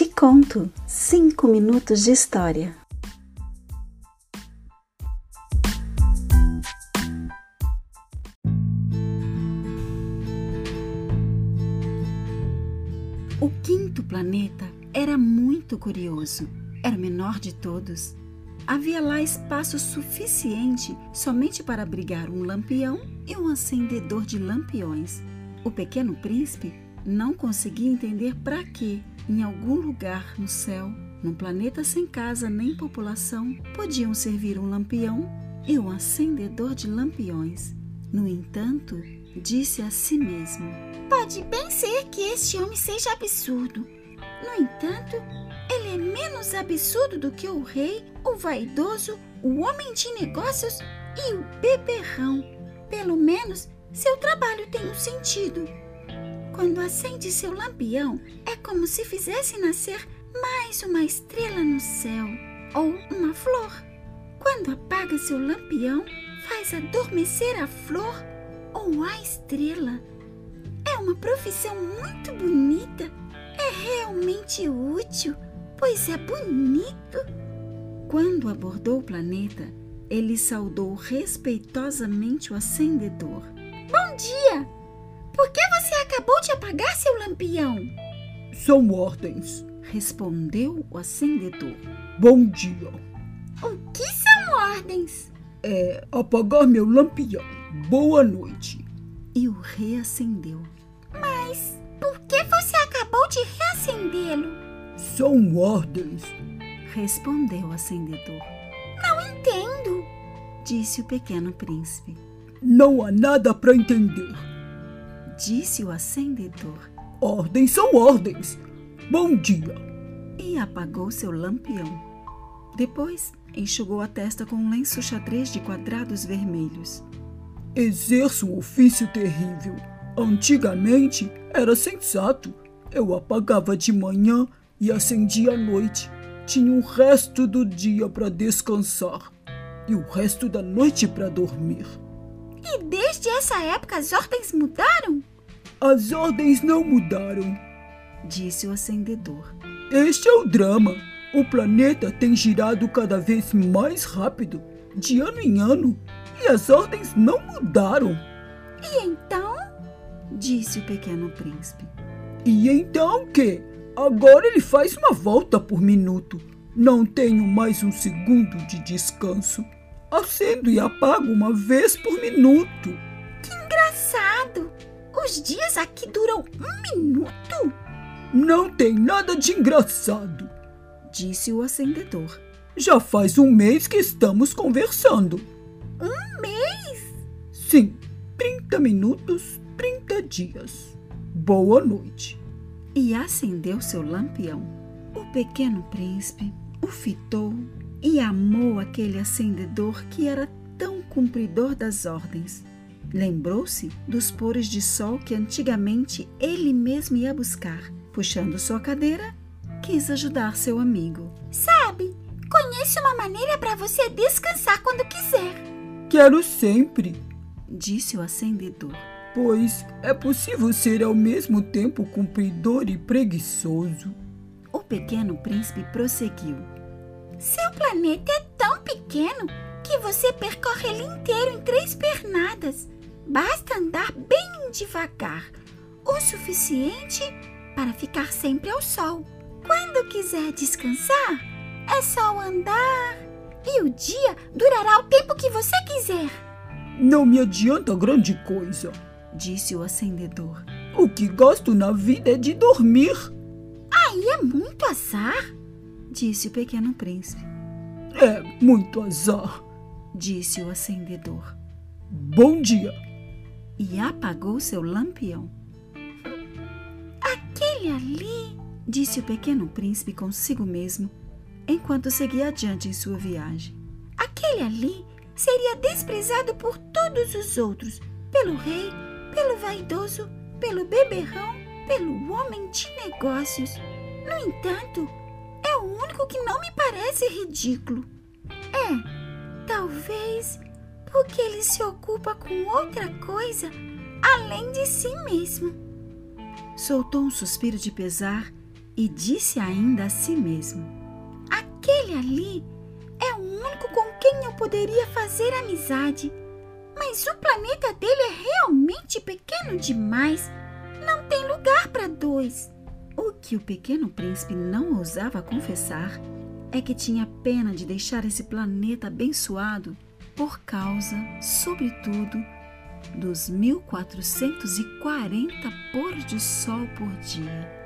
Te conto cinco minutos de história. O quinto planeta era muito curioso. Era o menor de todos. Havia lá espaço suficiente somente para abrigar um lampião e um acendedor de lampiões. O pequeno príncipe não conseguia entender para que, em algum lugar no céu, num planeta sem casa nem população, podiam servir um lampião e um acendedor de lampiões. No entanto, disse a si mesmo: Pode bem ser que este homem seja absurdo. No entanto, ele é menos absurdo do que o rei, o vaidoso, o homem de negócios e o beberrão. Pelo menos seu trabalho tem um sentido. Quando acende seu lampião, é como se fizesse nascer mais uma estrela no céu ou uma flor. Quando apaga seu lampião, faz adormecer a flor ou a estrela. É uma profissão muito bonita. É realmente útil, pois é bonito. Quando abordou o planeta, ele saudou respeitosamente o acendedor. Bom dia! Por que você acabou de apagar seu lampião? São ordens, respondeu o acendedor. Bom dia. O que são ordens? É apagar meu lampião. Boa noite. E o reacendeu. Mas por que você acabou de reacendê-lo? São ordens, respondeu o acendedor. Não entendo, disse o pequeno príncipe. Não há nada para entender, disse o acendedor. Ordens são ordens. Bom dia. E apagou seu lampião. Depois, enxugou a testa com um lenço xadrez de quadrados vermelhos. Exerço um ofício terrível. Antigamente era sensato. Eu apagava de manhã e acendia à noite. Tinha o resto do dia para descansar e o resto da noite para dormir. E desde essa época as ordens mudaram? As ordens não mudaram, disse o acendedor. Este é o drama. O planeta tem girado cada vez mais rápido, de ano em ano, e as ordens não mudaram. E então? disse o pequeno príncipe. E então que? Agora ele faz uma volta por minuto. Não tenho mais um segundo de descanso. Acendo e apago uma vez por minuto. Que engraçado! Os dias aqui duram um minuto? Não tem nada de engraçado, disse o acendedor. Já faz um mês que estamos conversando. Um mês? Sim, 30 minutos, 30 dias. Boa noite. E acendeu seu lampião. O pequeno príncipe o fitou e amou aquele acendedor que era tão cumpridor das ordens. Lembrou-se dos pores de sol que antigamente ele mesmo ia buscar. Puxando sua cadeira, quis ajudar seu amigo. Sabe, conheço uma maneira para você descansar quando quiser. Quero sempre, disse o acendedor. Pois é possível ser ao mesmo tempo cumpridor e preguiçoso. O pequeno príncipe prosseguiu. Seu planeta é tão pequeno que você percorre ele inteiro em três pernadas. Basta andar bem devagar, o suficiente para ficar sempre ao sol. Quando quiser descansar, é só andar e o dia durará o tempo que você quiser. Não me adianta grande coisa, disse o acendedor. O que gosto na vida é de dormir. Aí é muito azar, disse o pequeno príncipe. É muito azar, disse o acendedor. Bom dia. E apagou seu lampião. Aquele ali, disse o pequeno príncipe consigo mesmo, enquanto seguia adiante em sua viagem. Aquele ali seria desprezado por todos os outros, pelo rei, pelo vaidoso, pelo beberrão, pelo homem de negócios. No entanto, é o único que não me parece ridículo. É, talvez porque ele se ocupa com outra coisa além de si mesmo. Soltou um suspiro de pesar e disse ainda a si mesmo: Aquele ali é o único com quem eu poderia fazer amizade. Mas o planeta dele é realmente pequeno demais. Não tem lugar para dois. O que o pequeno príncipe não ousava confessar é que tinha pena de deixar esse planeta abençoado por causa, sobretudo, dos 1440 pôr de sol por dia.